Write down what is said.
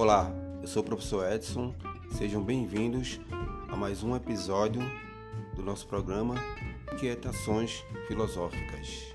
Olá, eu sou o professor Edson. Sejam bem-vindos a mais um episódio do nosso programa Quietações Filosóficas.